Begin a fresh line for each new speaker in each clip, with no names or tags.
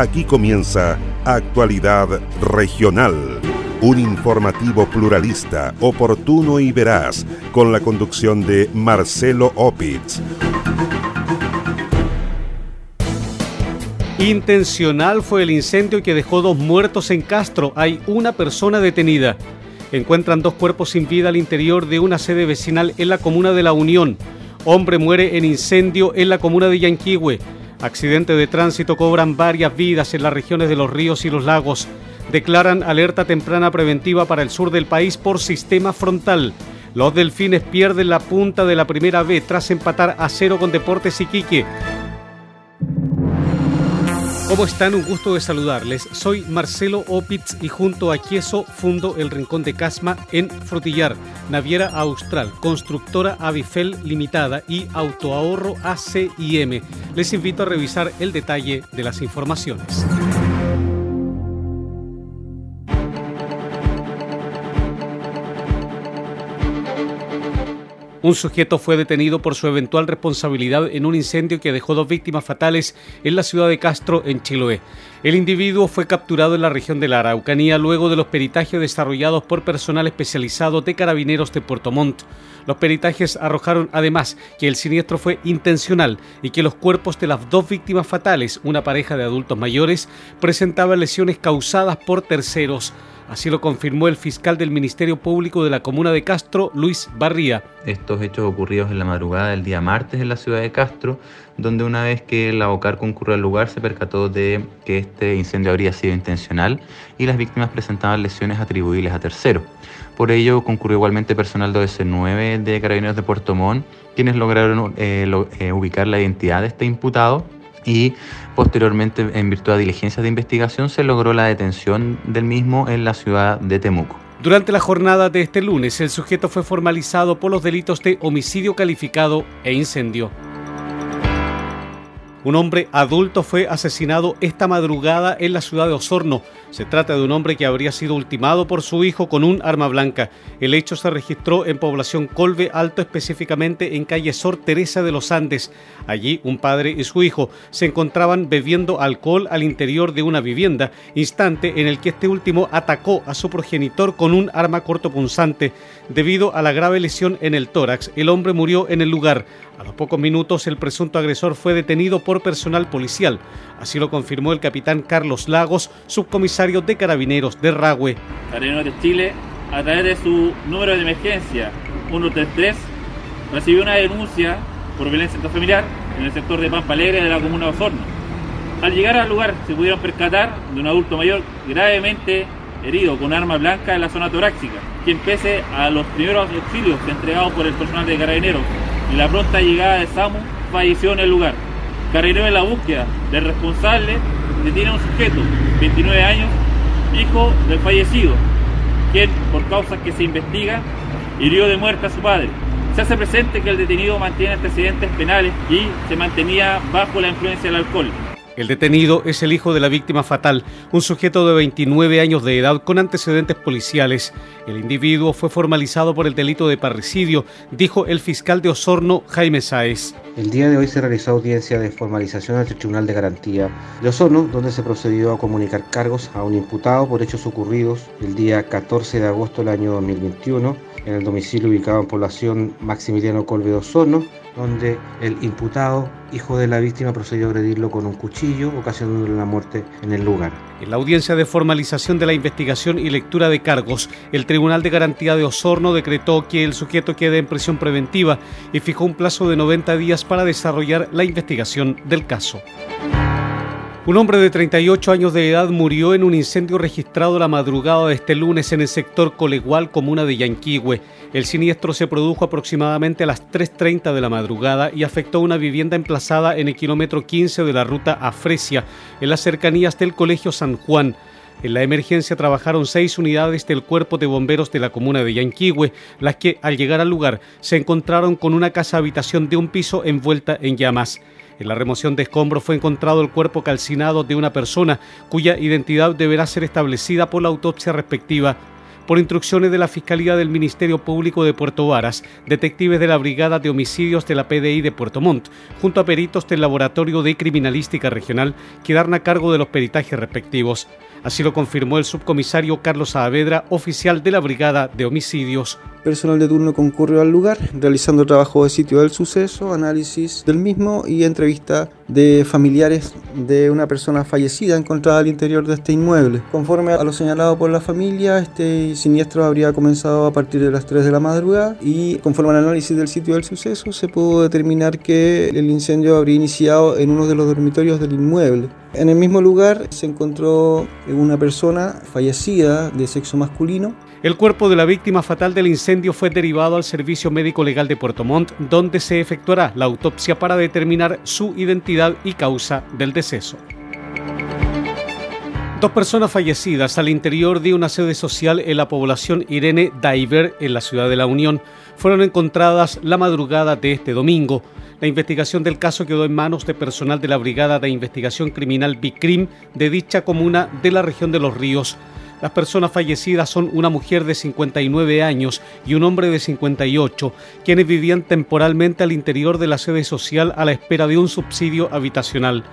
Aquí comienza Actualidad Regional, un informativo pluralista, oportuno y veraz, con la conducción de Marcelo Opitz.
Intencional fue el incendio que dejó dos muertos en Castro. Hay una persona detenida. Encuentran dos cuerpos sin vida al interior de una sede vecinal en la comuna de La Unión. Hombre muere en incendio en la comuna de Yanquihue. Accidente de tránsito cobran varias vidas en las regiones de los ríos y los lagos. Declaran alerta temprana preventiva para el sur del país por sistema frontal. Los delfines pierden la punta de la primera vez tras empatar a cero con Deportes Iquique. ¿Cómo están? Un gusto de saludarles. Soy Marcelo Opitz y junto a Quieso fundo el Rincón de Casma en Frutillar, Naviera Austral, Constructora Avifel Limitada y Autoahorro ACIM. Les invito a revisar el detalle de las informaciones. Un sujeto fue detenido por su eventual responsabilidad en un incendio que dejó dos víctimas fatales en la ciudad de Castro, en Chiloé. El individuo fue capturado en la región de la Araucanía luego de los peritajes desarrollados por personal especializado de carabineros de Puerto Montt. Los peritajes arrojaron además que el siniestro fue intencional y que los cuerpos de las dos víctimas fatales, una pareja de adultos mayores, presentaban lesiones causadas por terceros. Así lo confirmó el fiscal del Ministerio Público de la Comuna de Castro, Luis Barría.
Estos hechos ocurridos en la madrugada del día martes en la ciudad de Castro, donde una vez que la OCAR concurrió al lugar se percató de que este incendio habría sido intencional y las víctimas presentaban lesiones atribuibles a terceros. Por ello concurrió igualmente personal de OS9 de Carabineros de Puerto Montt, quienes lograron eh, eh, ubicar la identidad de este imputado y posteriormente, en virtud de diligencias de investigación, se logró la detención del mismo en la ciudad de Temuco.
Durante la jornada de este lunes, el sujeto fue formalizado por los delitos de homicidio calificado e incendio. Un hombre adulto fue asesinado esta madrugada en la ciudad de Osorno. Se trata de un hombre que habría sido ultimado por su hijo con un arma blanca. El hecho se registró en población Colve Alto, específicamente en calle Sor Teresa de los Andes. Allí un padre y su hijo se encontraban bebiendo alcohol al interior de una vivienda, instante en el que este último atacó a su progenitor con un arma cortopunzante. Debido a la grave lesión en el tórax, el hombre murió en el lugar. A los pocos minutos el presunto agresor fue detenido por personal policial. Así lo confirmó el capitán Carlos Lagos, subcomisario de Carabineros de Ragüe.
Carabineros de Chile, a través de su número de emergencia 133, recibió una denuncia por violencia intrafamiliar en el sector de Pampa Alegre de la comuna de Osorno. Al llegar al lugar se pudieron percatar de un adulto mayor gravemente herido con arma blanca en la zona torácica, quien pese a los primeros auxilios entregados por el personal de carabineros y la pronta llegada de SAMU, falleció en el lugar. Carrero en la búsqueda del responsable detiene a un sujeto, 29 años, hijo del fallecido, quien, por causas que se investiga, hirió de muerte a su padre. Se hace presente que el detenido mantiene antecedentes penales y se mantenía bajo la influencia del alcohol.
El detenido es el hijo de la víctima fatal, un sujeto de 29 años de edad con antecedentes policiales. El individuo fue formalizado por el delito de parricidio, dijo el fiscal de Osorno, Jaime Sáez.
El día de hoy se realizó audiencia de formalización ante el Tribunal de Garantía de Osorno, donde se procedió a comunicar cargos a un imputado por hechos ocurridos el día 14 de agosto del año 2021 en el domicilio ubicado en población Maximiliano Colbe de Osorno, donde el imputado, hijo de la víctima, procedió a agredirlo con un cuchillo, ocasionándole la muerte en el lugar.
En la audiencia de formalización de la investigación y lectura de cargos, el Tribunal de Garantía de Osorno decretó que el sujeto quede en prisión preventiva y fijó un plazo de 90 días para desarrollar la investigación del caso. Un hombre de 38 años de edad murió en un incendio registrado la madrugada de este lunes en el sector Colegual, comuna de Yanquihue. El siniestro se produjo aproximadamente a las 3.30 de la madrugada y afectó una vivienda emplazada en el kilómetro 15 de la ruta a Fresia, en las cercanías del Colegio San Juan. En la emergencia trabajaron seis unidades del cuerpo de bomberos de la comuna de Yanquihue, las que al llegar al lugar se encontraron con una casa habitación de un piso envuelta en llamas. En la remoción de escombros fue encontrado el cuerpo calcinado de una persona cuya identidad deberá ser establecida por la autopsia respectiva. Por instrucciones de la Fiscalía del Ministerio Público de Puerto Varas, detectives de la Brigada de Homicidios de la PDI de Puerto Montt, junto a peritos del Laboratorio de Criminalística Regional, quedaron a cargo de los peritajes respectivos. Así lo confirmó el subcomisario Carlos Saavedra, oficial de la Brigada de Homicidios.
Personal de turno concurrió al lugar, realizando trabajo de sitio del suceso, análisis del mismo y entrevista de familiares de una persona fallecida encontrada al interior de este inmueble. Conforme a lo señalado por la familia, este siniestro habría comenzado a partir de las 3 de la madrugada y conforme al análisis del sitio del suceso se pudo determinar que el incendio habría iniciado en uno de los dormitorios del inmueble. En el mismo lugar se encontró una persona fallecida de sexo masculino.
El cuerpo de la víctima fatal del incendio fue derivado al Servicio Médico Legal de Puerto Montt, donde se efectuará la autopsia para determinar su identidad y causa del deceso. Dos personas fallecidas al interior de una sede social en la población Irene Diver, en la ciudad de La Unión, fueron encontradas la madrugada de este domingo. La investigación del caso quedó en manos de personal de la Brigada de Investigación Criminal BICRIM de dicha comuna de la región de Los Ríos. Las personas fallecidas son una mujer de 59 años y un hombre de 58, quienes vivían temporalmente al interior de la sede social a la espera de un subsidio habitacional.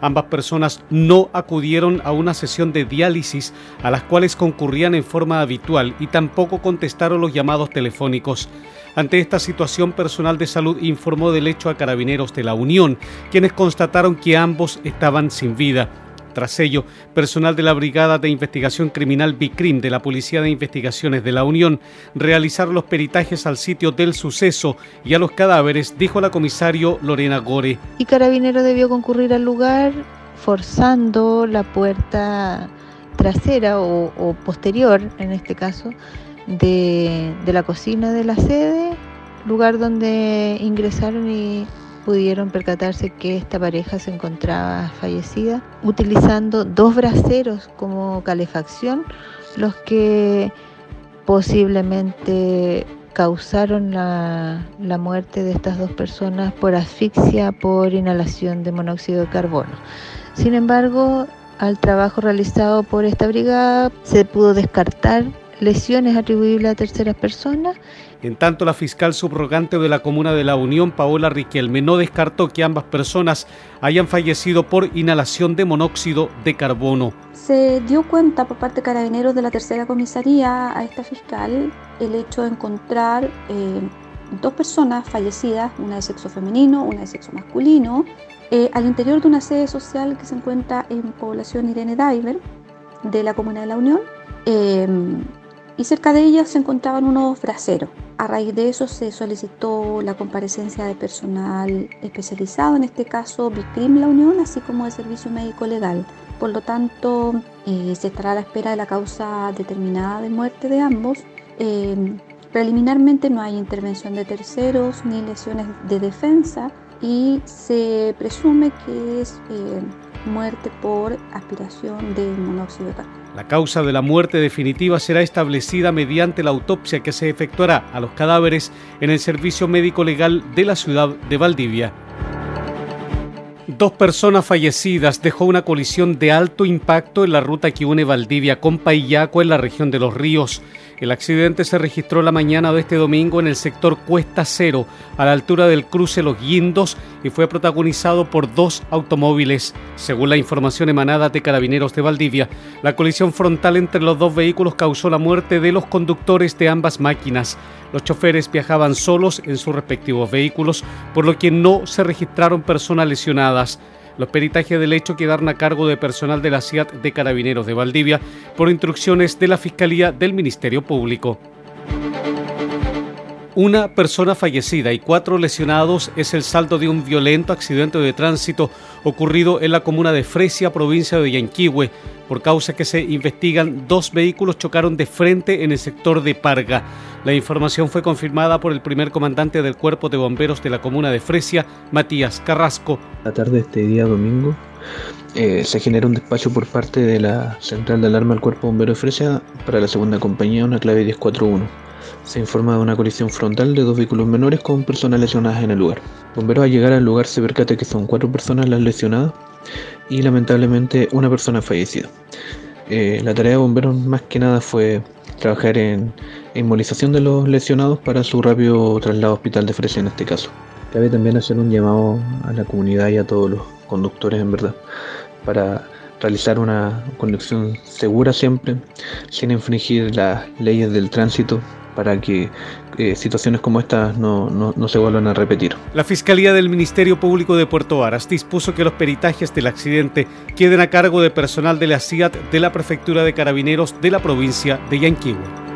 Ambas personas no acudieron a una sesión de diálisis a las cuales concurrían en forma habitual y tampoco contestaron los llamados telefónicos. Ante esta situación, personal de salud informó del hecho a carabineros de la Unión, quienes constataron que ambos estaban sin vida. Tras ello, personal de la Brigada de Investigación Criminal BICRIM de la Policía de Investigaciones de la Unión realizaron los peritajes al sitio del suceso y a los cadáveres, dijo la comisario Lorena Gore.
Y Carabinero debió concurrir al lugar forzando la puerta trasera o, o posterior, en este caso, de, la cocina de la sede, lugar donde ingresaron y pudieron percatarse que esta pareja se encontraba fallecida, utilizando dos braseros como calefacción, los que posiblemente causaron la, la, muerte de estas dos personas por asfixia por inhalación de monóxido de carbono. Sin embargo, al trabajo realizado por esta brigada se pudo descartar lesiones atribuibles a terceras personas.
En tanto, la fiscal subrogante de la Comuna de la Unión, Paola Riquelme, no descartó que ambas personas hayan fallecido por inhalación de monóxido de carbono.
Se dio cuenta por parte de carabineros de la tercera comisaría a esta fiscal el hecho de encontrar eh, dos personas fallecidas, una de sexo femenino, una de sexo masculino, eh, al interior de una sede social que se encuentra en población Irene Diver de la Comuna de la Unión. Eh, y cerca de ellas se encontraban unos braseros. A raíz de eso se solicitó la comparecencia de personal especializado, en este caso Vicrim La Unión, así como de Servicio Médico Legal. Por lo tanto, eh, se estará a la espera de la causa determinada de muerte de ambos. Eh, preliminarmente no hay intervención de terceros ni lesiones de defensa y se presume que es eh, muerte por aspiración de monóxido de carbono.
La causa de la muerte definitiva será establecida mediante la autopsia que se efectuará a los cadáveres en el Servicio Médico Legal de la ciudad de Valdivia. Dos personas fallecidas dejó una colisión de alto impacto en la ruta que une Valdivia con Payaco en la región de Los Ríos. El accidente se registró la mañana de este domingo en el sector Cuesta Cero, a la altura del cruce Los Guindos, y fue protagonizado por dos automóviles. Según la información emanada de Carabineros de Valdivia, la colisión frontal entre los dos vehículos causó la muerte de los conductores de ambas máquinas. Los choferes viajaban solos en sus respectivos vehículos, por lo que no se registraron personas lesionadas. Los peritajes del hecho quedaron a cargo de personal de la CIAT de Carabineros de Valdivia por instrucciones de la Fiscalía del Ministerio Público. Una persona fallecida y cuatro lesionados es el saldo de un violento accidente de tránsito ocurrido en la comuna de Fresia, provincia de Yanquihue. Por causa que se investigan, dos vehículos chocaron de frente en el sector de Parga. La información fue confirmada por el primer comandante del Cuerpo de Bomberos de la comuna de Fresia, Matías Carrasco.
La tarde de este día domingo eh, se genera un despacho por parte de la Central de Alarma del Cuerpo de Bomberos de Fresia para la segunda compañía, una clave 1041 se informa de una colisión frontal de dos vehículos menores con personas lesionadas en el lugar. Bomberos al llegar al lugar se percata que son cuatro personas las lesionadas y lamentablemente una persona fallecida. Eh, la tarea de bomberos más que nada fue trabajar en inmovilización de los lesionados para su rápido traslado a hospital de Fresia en este caso. Cabe también hacer un llamado a la comunidad y a todos los conductores en verdad para realizar una conducción segura siempre, sin infringir las leyes del tránsito para que eh, situaciones como estas no, no, se vuelvan a repetir.
La Fiscalía del Ministerio Público de Puerto Varas dispuso que los peritajes del accidente queden a cargo de personal de la CIAT de la Prefectura de Carabineros de la provincia de Yanquihue.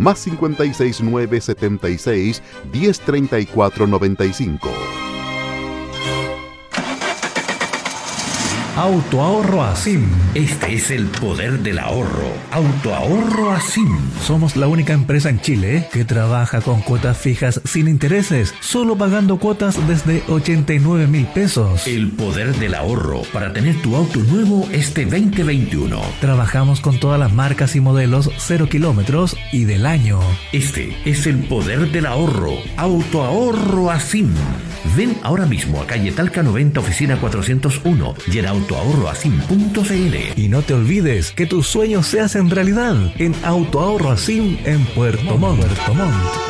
más 569 76
Autoahorro Asim. Este es el poder del ahorro. Autoahorro Asim.
Somos la única empresa en Chile que trabaja con cuotas fijas sin intereses, solo pagando cuotas desde 89 mil pesos.
El poder del ahorro para tener tu auto nuevo este 2021.
Trabajamos con todas las marcas y modelos 0 kilómetros y del año.
Este es el poder del ahorro. Autoahorro Asim. Ven ahora mismo a calle Talca 90, oficina 401 y en autoahorroasim.cl.
Y no te olvides que tus sueños se hacen realidad en Autoahorro Asim en Puerto Montt. Puerto Montt.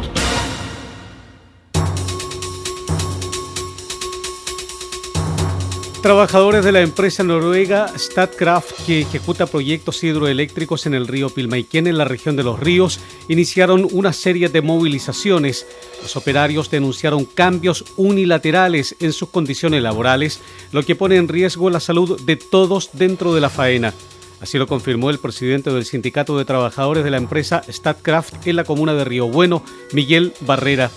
Trabajadores de la empresa noruega Statkraft, que ejecuta proyectos hidroeléctricos en el río Pilmaiquén en la región de los ríos, iniciaron una serie de movilizaciones. Los operarios denunciaron cambios unilaterales en sus condiciones laborales, lo que pone en riesgo la salud de todos dentro de la faena. Así lo confirmó el presidente del Sindicato de Trabajadores de la empresa Statkraft en la comuna de Río Bueno, Miguel Barrera.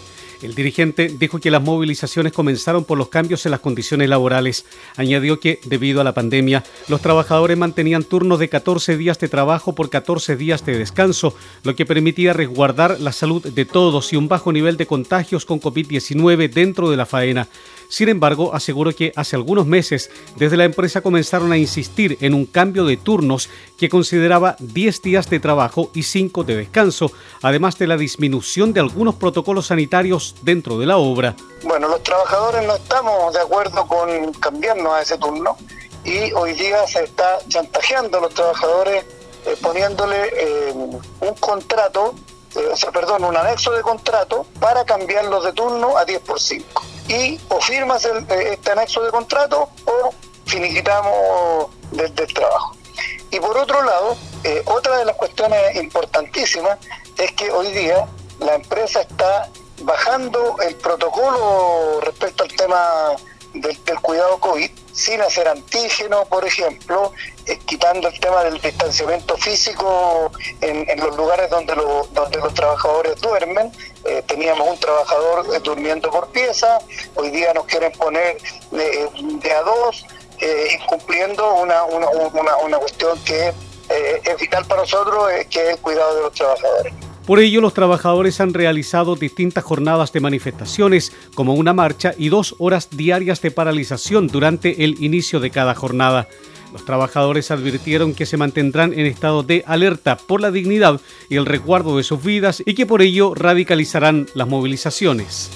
El dirigente dijo que las movilizaciones comenzaron por los cambios en las condiciones laborales. Añadió que, debido a la pandemia, los trabajadores mantenían turnos de 14 días de trabajo por 14 días de descanso, lo que permitía resguardar la salud de todos y un bajo nivel de contagios con COVID-19 dentro de la faena. Sin embargo, aseguró que hace algunos meses desde la empresa comenzaron a insistir en un cambio de turnos que consideraba 10 días de trabajo y 5 de descanso, además de la disminución de algunos protocolos sanitarios dentro de la obra.
Bueno, los trabajadores no estamos de acuerdo con cambiarnos a ese turno y hoy día se está chantajeando a los trabajadores eh, poniéndole eh, un contrato, eh, o sea, perdón, un anexo de contrato para cambiarlos de turno a 10 por 5 y o firmas el, eh, este anexo de contrato o finiquitamos desde el trabajo. Y por otro lado, eh, otra de las cuestiones importantísimas es que hoy día la empresa está bajando el protocolo respecto al tema del, cuidado COVID, sin hacer antígeno, por ejemplo, eh, quitando el tema del distanciamiento físico en, los lugares donde, donde los trabajadores duermen. Eh, teníamos un trabajador eh, durmiendo por pieza, hoy día nos quieren poner de, a dos, incumpliendo una, una, una, una cuestión que es vital para nosotros, que es el cuidado de los trabajadores.
Por ello, los trabajadores han realizado distintas jornadas de manifestaciones, como una marcha y dos horas diarias de paralización durante el inicio de cada jornada. Los trabajadores advirtieron que se mantendrán en estado de alerta por la dignidad y el resguardo de sus vidas y que por ello radicalizarán las movilizaciones.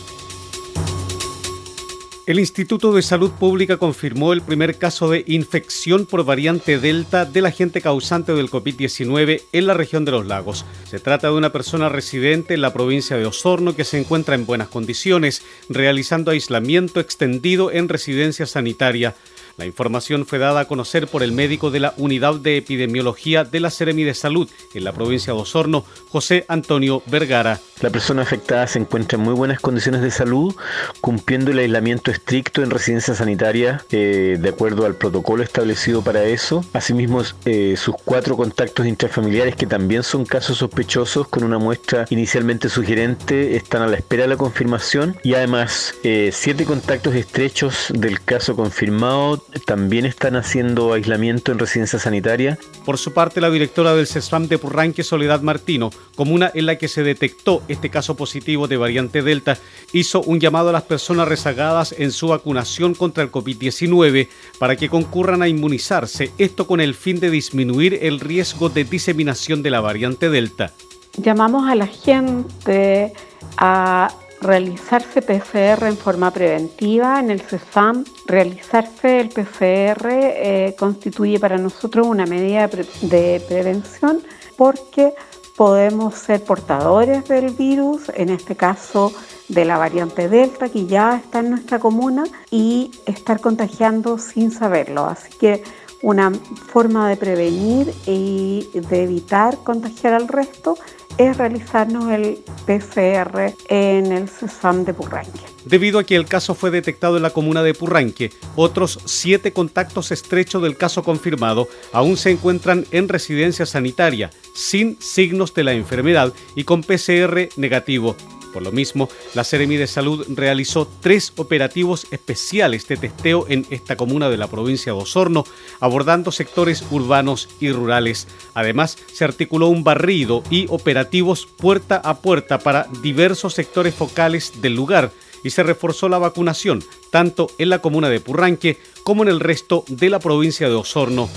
El Instituto de Salud Pública confirmó el primer caso de infección por variante Delta del agente causante del COVID-19 en la región de los lagos. Se trata de una persona residente en la provincia de Osorno que se encuentra en buenas condiciones, realizando aislamiento extendido en residencia sanitaria. La información fue dada a conocer por el médico de la Unidad de Epidemiología de la Seremi de Salud en la provincia de Osorno, José Antonio Vergara.
La persona afectada se encuentra en muy buenas condiciones de salud, cumpliendo el aislamiento estricto en residencia sanitaria eh, de acuerdo al protocolo establecido para eso. Asimismo, eh, sus cuatro contactos intrafamiliares, que también son casos sospechosos, con una muestra inicialmente sugerente, están a la espera de la confirmación. Y además, eh, siete contactos estrechos del caso confirmado también están haciendo aislamiento en residencia sanitaria.
Por su parte, la directora del CESFAM de Purranque, Soledad Martino, comuna en la que se detectó este caso positivo de variante Delta, hizo un llamado a las personas rezagadas en su vacunación contra el COVID-19 para que concurran a inmunizarse, esto con el fin de disminuir el riesgo de diseminación de la variante Delta.
Llamamos a la gente a realizarse PCR en forma preventiva en el CESFAM. Realizarse el PCR eh, constituye para nosotros una medida de prevención porque podemos ser portadores del virus, en este caso de la variante Delta que ya está en nuestra comuna y estar contagiando sin saberlo. Así que una forma de prevenir y de evitar contagiar al resto es realizarnos el PCR en el CESAM de Purranque.
Debido a que el caso fue detectado en la comuna de Purranque, otros siete contactos estrechos del caso confirmado aún se encuentran en residencia sanitaria, sin signos de la enfermedad y con PCR negativo. Por lo mismo, la Seremi de Salud realizó tres operativos especiales de testeo en esta comuna de la provincia de Osorno, abordando sectores urbanos y rurales. Además, se articuló un barrido y operativos puerta a puerta para diversos sectores focales del lugar y se reforzó la vacunación tanto en la comuna de Purranque como en el resto de la provincia de Osorno.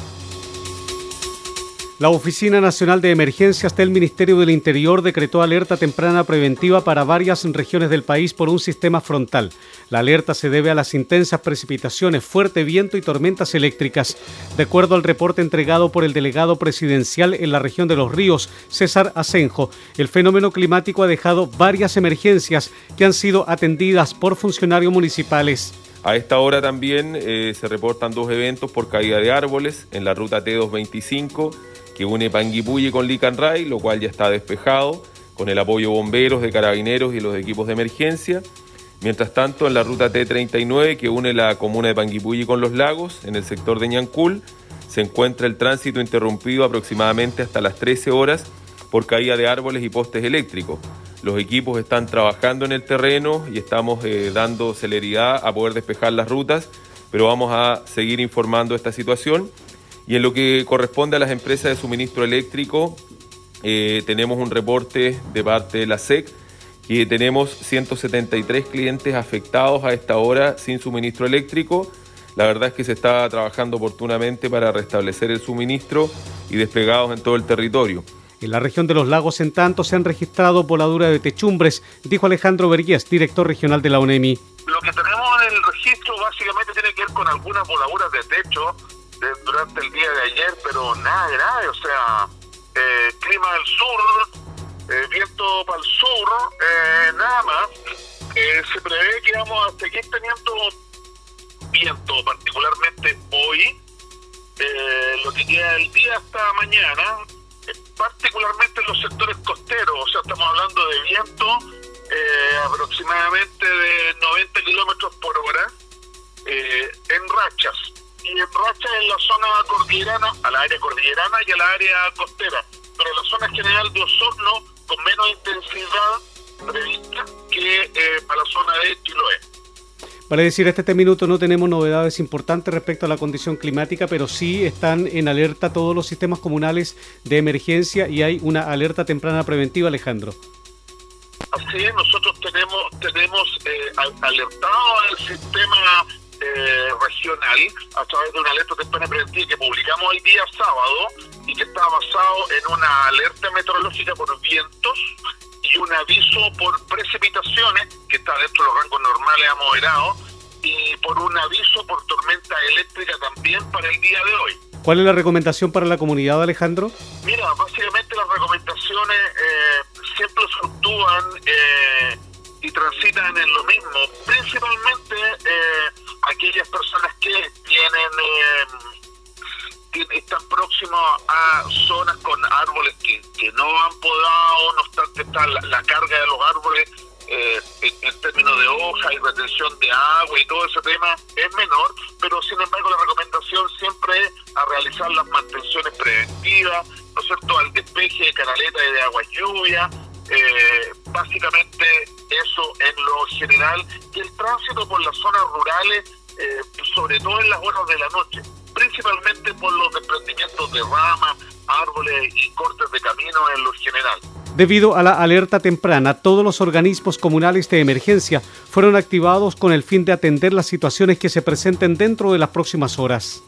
La Oficina Nacional de Emergencias del Ministerio del Interior decretó alerta temprana preventiva para varias regiones del país por un sistema frontal. La alerta se debe a las intensas precipitaciones, fuerte viento y tormentas eléctricas. De acuerdo al reporte entregado por el delegado presidencial en la región de los ríos, César Asenjo, el fenómeno climático ha dejado varias emergencias que han sido atendidas por funcionarios municipales.
A esta hora también eh, se reportan dos eventos por caída de árboles en la ruta T225 que une Panguipulli con Licanray, lo cual ya está despejado, con el apoyo bomberos, de carabineros y los equipos de emergencia. Mientras tanto, en la ruta T39, que une la comuna de Panguipulli con los lagos, en el sector de Ñancul, se encuentra el tránsito interrumpido aproximadamente hasta las 13 horas por caída de árboles y postes eléctricos. Los equipos están trabajando en el terreno y estamos eh, dando celeridad a poder despejar las rutas, pero vamos a seguir informando esta situación y en lo que corresponde a las empresas de suministro eléctrico, eh, tenemos un reporte de parte de la SEC que tenemos 173 clientes afectados a esta hora sin suministro eléctrico. La verdad es que se está trabajando oportunamente para restablecer el suministro y desplegados en todo el territorio.
En la región de los lagos, en tanto, se han registrado voladuras de techumbres, dijo Alejandro Vergués, director regional de la UNEMI.
Lo que tenemos en el registro básicamente tiene que ver con algunas voladuras de techo durante el día de ayer, pero nada grave, o sea, eh, clima del sur, eh, viento para el sur, eh, nada más. se prevé que vamos a seguir teniendo viento, particularmente hoy, lo que queda del día hasta mañana, particularmente en los sectores costeros, o sea, estamos hablando de viento aproximadamente de 90 kilómetros por hora eh, en rachas. Y rachas en la zona cordillerana, a la área cordillerana y a la área costera. Pero en la zona general de Osorno, con menos intensidad prevista que eh, para la zona de Chiloé.
Vale decir, hasta este minuto no tenemos novedades importantes respecto a la condición climática, pero sí están en alerta todos los sistemas comunales de emergencia y hay una alerta temprana preventiva, Alejandro.
Así es, nosotros tenemos, tenemos eh, alertado al sistema eh, regional a través de una alerta temprana preventiva que publicamos el día sábado y que está basado en una alerta meteorológica por vientos y un aviso por precipitaciones, que está dentro de los rangos normales a moderados, y por un aviso por tormenta eléctrica también para el día de hoy.
¿Cuál es la recomendación para la comunidad, Alejandro?
Mira, básicamente las recomendaciones eh, siempre fluctúan eh, y transitan en lo mismo. Principalmente eh, aquellas personas que tienen están próximos a zonas con árboles que, que no han podado, no obstante está la, carga de los árboles eh, en, términos de hoja y retención de agua y todo ese tema es menor, pero sin embargo la recomendación siempre es a realizar las mantenciones preventivas, ¿no es cierto?, al despeje de canaletas y de agua lluvia, eh, básicamente y el tránsito por las zonas rurales, eh, sobre todo en las horas de la noche principalmente por los desprendimientos de ramas, árboles y cortes de camino en lo general.
Debido a la alerta temprana, todos los organismos comunales de emergencia fueron activados con el fin de atender las situaciones que se presenten dentro de las próximas horas.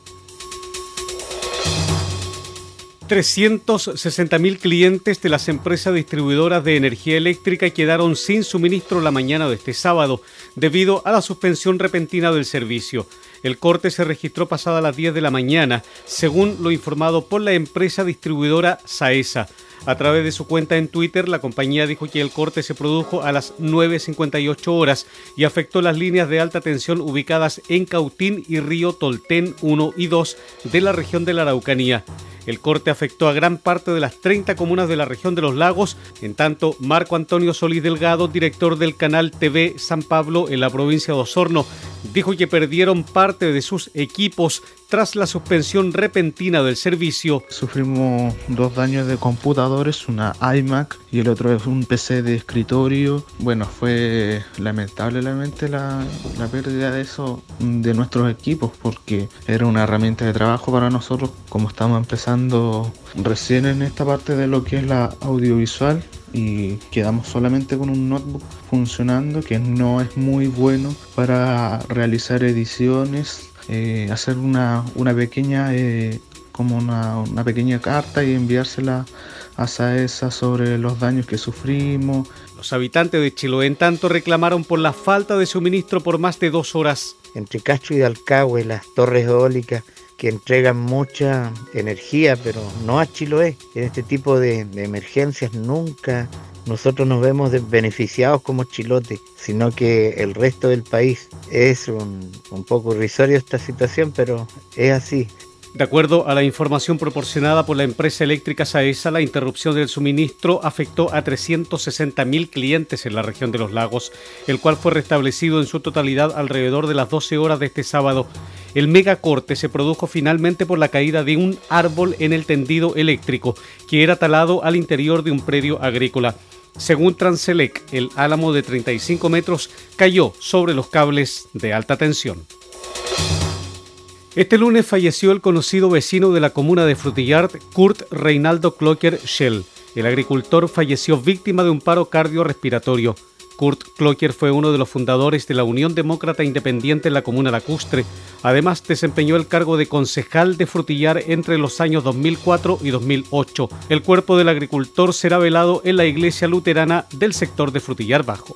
360.000 clientes de las empresas distribuidoras de energía eléctrica quedaron sin suministro la mañana de este sábado debido a la suspensión repentina del servicio. El corte se registró pasada las 10 de la mañana, según lo informado por la empresa distribuidora Saesa. A través de su cuenta en Twitter, la compañía dijo que el corte se produjo a las 9.58 horas y afectó las líneas de alta tensión ubicadas en Cautín y Río Toltén 1 y 2 de la región de la Araucanía. El corte afectó a gran parte de las 30 comunas de la región de los lagos, en tanto Marco Antonio Solís Delgado, director del canal TV San Pablo en la provincia de Osorno, dijo que perdieron parte de sus equipos tras la suspensión repentina del servicio.
Sufrimos dos daños de computadores, una iMac y el otro es un PC de escritorio. Bueno, fue lamentablemente la, la pérdida de eso de nuestros equipos porque era una herramienta de trabajo para nosotros como estamos empezando recién en esta parte de lo que es la audiovisual y quedamos solamente con un notebook funcionando que no es muy bueno para realizar ediciones eh, hacer una, una pequeña eh, como una, una, pequeña carta y enviársela a SAESA sobre los daños que sufrimos.
Los habitantes de Chiloé en tanto reclamaron por la falta de suministro por más de dos horas.
Entre Castro y Dalcahue, las torres eólicas que entregan mucha energía, pero no a Chiloé. En este tipo de, emergencias nunca nosotros nos vemos beneficiados como chilote, sino que el resto del país es un, un poco irrisorio esta situación, pero es así.
De acuerdo a la información proporcionada por la empresa eléctrica Saesa, la interrupción del suministro afectó a 360.000 clientes en la región de los lagos, el cual fue restablecido en su totalidad alrededor de las 12 horas de este sábado. El megacorte se produjo finalmente por la caída de un árbol en el tendido eléctrico, que era talado al interior de un predio agrícola. Según Transelec, el álamo de 35 metros cayó sobre los cables de alta tensión. Este lunes falleció el conocido vecino de la comuna de Frutillard, Kurt Reinaldo Clocker Schell. El agricultor falleció víctima de un paro cardiorrespiratorio. Kurt Clocker fue uno de los fundadores de la Unión Demócrata Independiente en la comuna lacustre. Además, desempeñó el cargo de concejal de Frutillar entre los años 2004 y 2008. El cuerpo del agricultor será velado en la iglesia luterana del sector de Frutillar Bajo.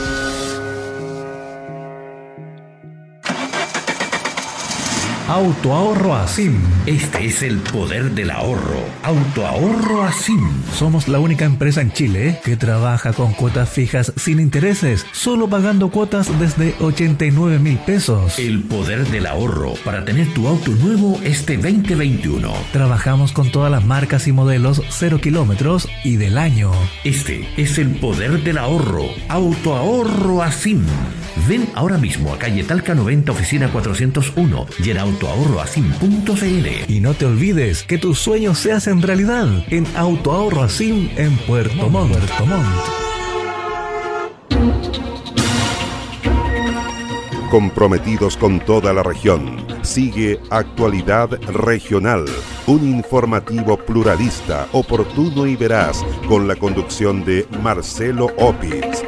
Autoahorro Asim. Este es el poder del ahorro. Autoahorro Asim.
Somos la única empresa en Chile que trabaja con cuotas fijas sin intereses, solo pagando cuotas desde 89 mil pesos.
El poder del ahorro para tener tu auto nuevo este 2021.
Trabajamos con todas las marcas y modelos 0 kilómetros y del año.
Este es el poder del ahorro. Autoahorro Asim. Ven ahora mismo a calle Talca 90, oficina 401 y en autoahorroasim.cl.
Y no te olvides que tus sueños se hacen realidad en Autoahorro Asim en Puerto Montt. Puerto Montt.
Comprometidos con toda la región. Sigue Actualidad Regional, un informativo pluralista, oportuno y veraz, con la conducción de Marcelo Opitz.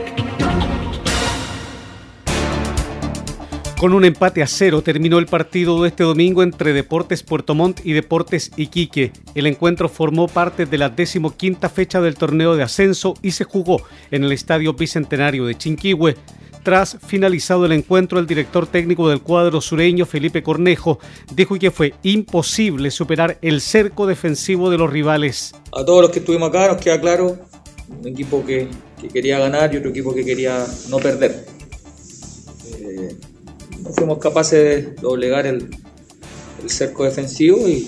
Con un empate a cero terminó el partido de este domingo entre Deportes Puerto Montt y Deportes Iquique. El encuentro formó parte de la decimoquinta fecha del torneo de ascenso y se jugó en el Estadio Bicentenario de Chinquihue. Tras finalizado el encuentro, el director técnico del cuadro sureño, Felipe Cornejo, dijo que fue imposible superar el cerco defensivo de los rivales.
A todos los que estuvimos acá nos queda claro, un equipo que, quería ganar y otro equipo que quería no perder. Fuimos capaces de doblegar el, cerco defensivo y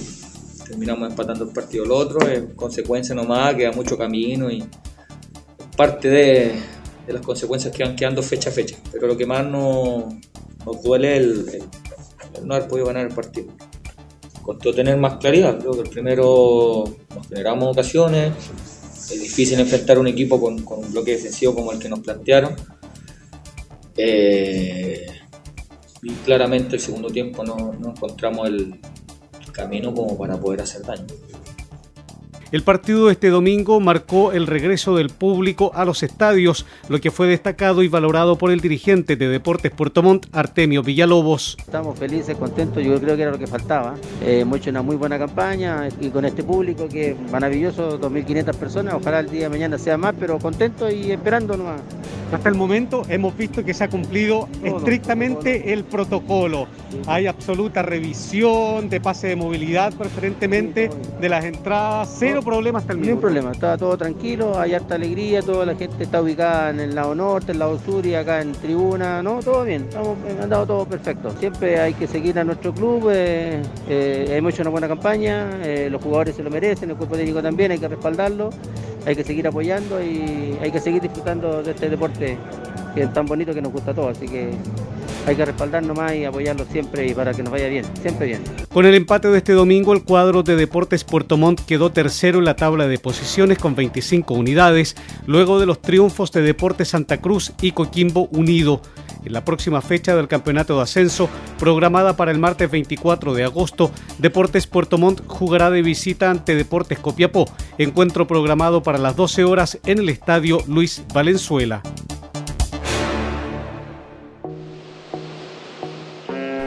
terminamos empatando el partido. Lo otro es consecuencia nomás, queda mucho camino y parte de, las consecuencias que van quedando fecha a fecha. Pero lo que más nos, duele es el, no haber podido ganar el partido. Costó tener más claridad, creo que el primero nos generamos ocasiones, es difícil enfrentar un equipo con, un bloque defensivo como el que nos plantearon. Eh, y claramente el segundo tiempo no, no encontramos el camino como para poder hacer daño.
El partido de este domingo marcó el regreso del público a los estadios, lo que fue destacado y valorado por el dirigente de Deportes Puerto Montt, Artemio Villalobos.
Estamos felices, contentos, yo creo que era lo que faltaba. Eh, hemos hecho una muy buena campaña y con este público que es maravilloso, 2.500 personas, ojalá el día de mañana sea más, pero contentos y esperando nomás.
Hasta el momento hemos visto que se ha cumplido estrictamente el protocolo. Hay absoluta revisión de pase de movilidad preferentemente de las entradas, cero problemas hasta el.
Ningún problema, está todo tranquilo, hay harta alegría, toda la gente está ubicada en el lado norte, en el lado sur y acá en tribuna, no, todo bien, estamos, han andado todo perfecto. Siempre hay que seguir a nuestro club, eh, eh, hemos hecho una buena campaña, eh, los jugadores se lo merecen, el cuerpo técnico también, hay que respaldarlo hay que seguir apoyando y hay que seguir disfrutando de este deporte que es tan bonito que nos gusta a todos. Así que hay que respaldarnos más y apoyarlo siempre y para que nos vaya bien, siempre bien.
Con el empate de este domingo, el cuadro de Deportes Puerto Montt quedó tercero en la tabla de posiciones con 25 unidades, luego de los triunfos de Deportes Santa Cruz y Coquimbo Unido. En la próxima fecha del campeonato de ascenso, programada para el martes 24 de agosto, Deportes Puerto Montt jugará de visita ante Deportes Copiapó, encuentro programado para las 12 horas en el estadio Luis Valenzuela.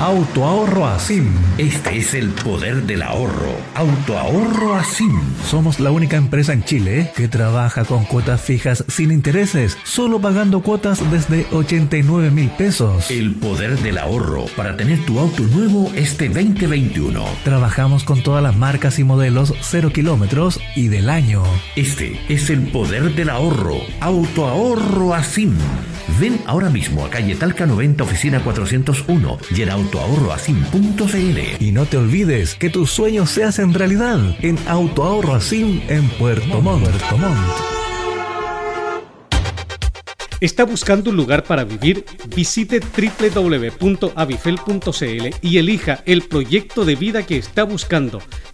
Autoahorro Asim. Este es el poder del ahorro. Autoahorro Asim.
Somos la única empresa en Chile que trabaja con cuotas fijas sin intereses, solo pagando cuotas desde 89 mil pesos.
El poder del ahorro para tener tu auto nuevo este 2021.
Trabajamos con todas las marcas y modelos 0 kilómetros y del año.
Este es el poder del ahorro. Autoahorro Asim. Ven ahora mismo a calle Talca 90, oficina 401 y en autoahorroasim.cl.
Y no te olvides que tus sueños se hacen realidad en Autoahorro Asim en Puerto Montt. Puerto Montt.
¿Está buscando un lugar para vivir? Visite www.avifel.cl y elija el proyecto de vida que está buscando.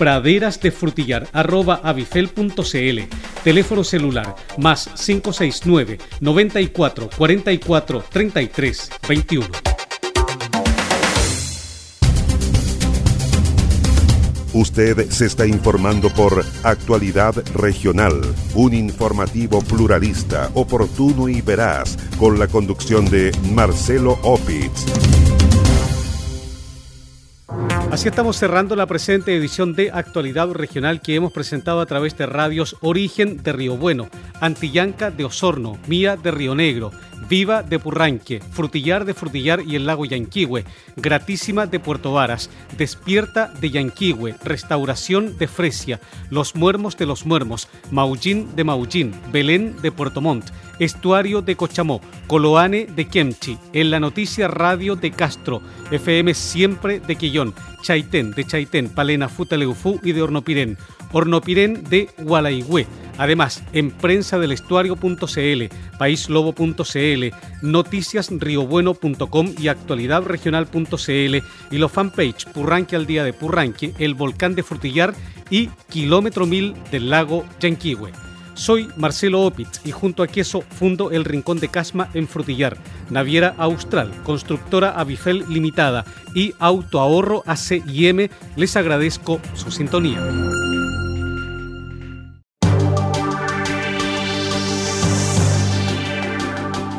praderasdefrutillar.avifel.cl. Teléfono celular más 569 94 44 33 21.
Usted se está informando por Actualidad Regional, un informativo pluralista, oportuno y veraz, con la conducción de Marcelo Opitz.
Así estamos cerrando la presente edición de Actualidad Regional que hemos presentado a través de radios Origen de Río Bueno, Antillanca de Osorno, Mía de Río Negro, Viva de Purranque, Frutillar de Frutillar y el lago Yanquihue, Gratísima de Puerto Varas, Despierta de Yanquihue, Restauración de Fresia, Los Muermos de los Muermos, Maullín de Maullín, Belén de Puerto Montt, Estuario de Cochamó, Coloane de Kemchi, En la Noticia Radio de Castro, FM Siempre de Quillón, Chaitén de Chaitén, Palena, Futaleufú y de Hornopirén, Hornopirén de Gualaigüe. Además, en prensa del estuario.cl, paislobo.cl, noticiasriobueno.com y actualidadregional.cl y los fanpage Purranque al día de Purranque, el volcán de Frutillar y Kilómetro Mil del lago Yanquihue. Soy Marcelo Opitz y junto a Queso fundo el Rincón de Casma en Frutillar, Naviera Austral, Constructora Avifel Limitada y Autoahorro ACIM. Les agradezco su sintonía.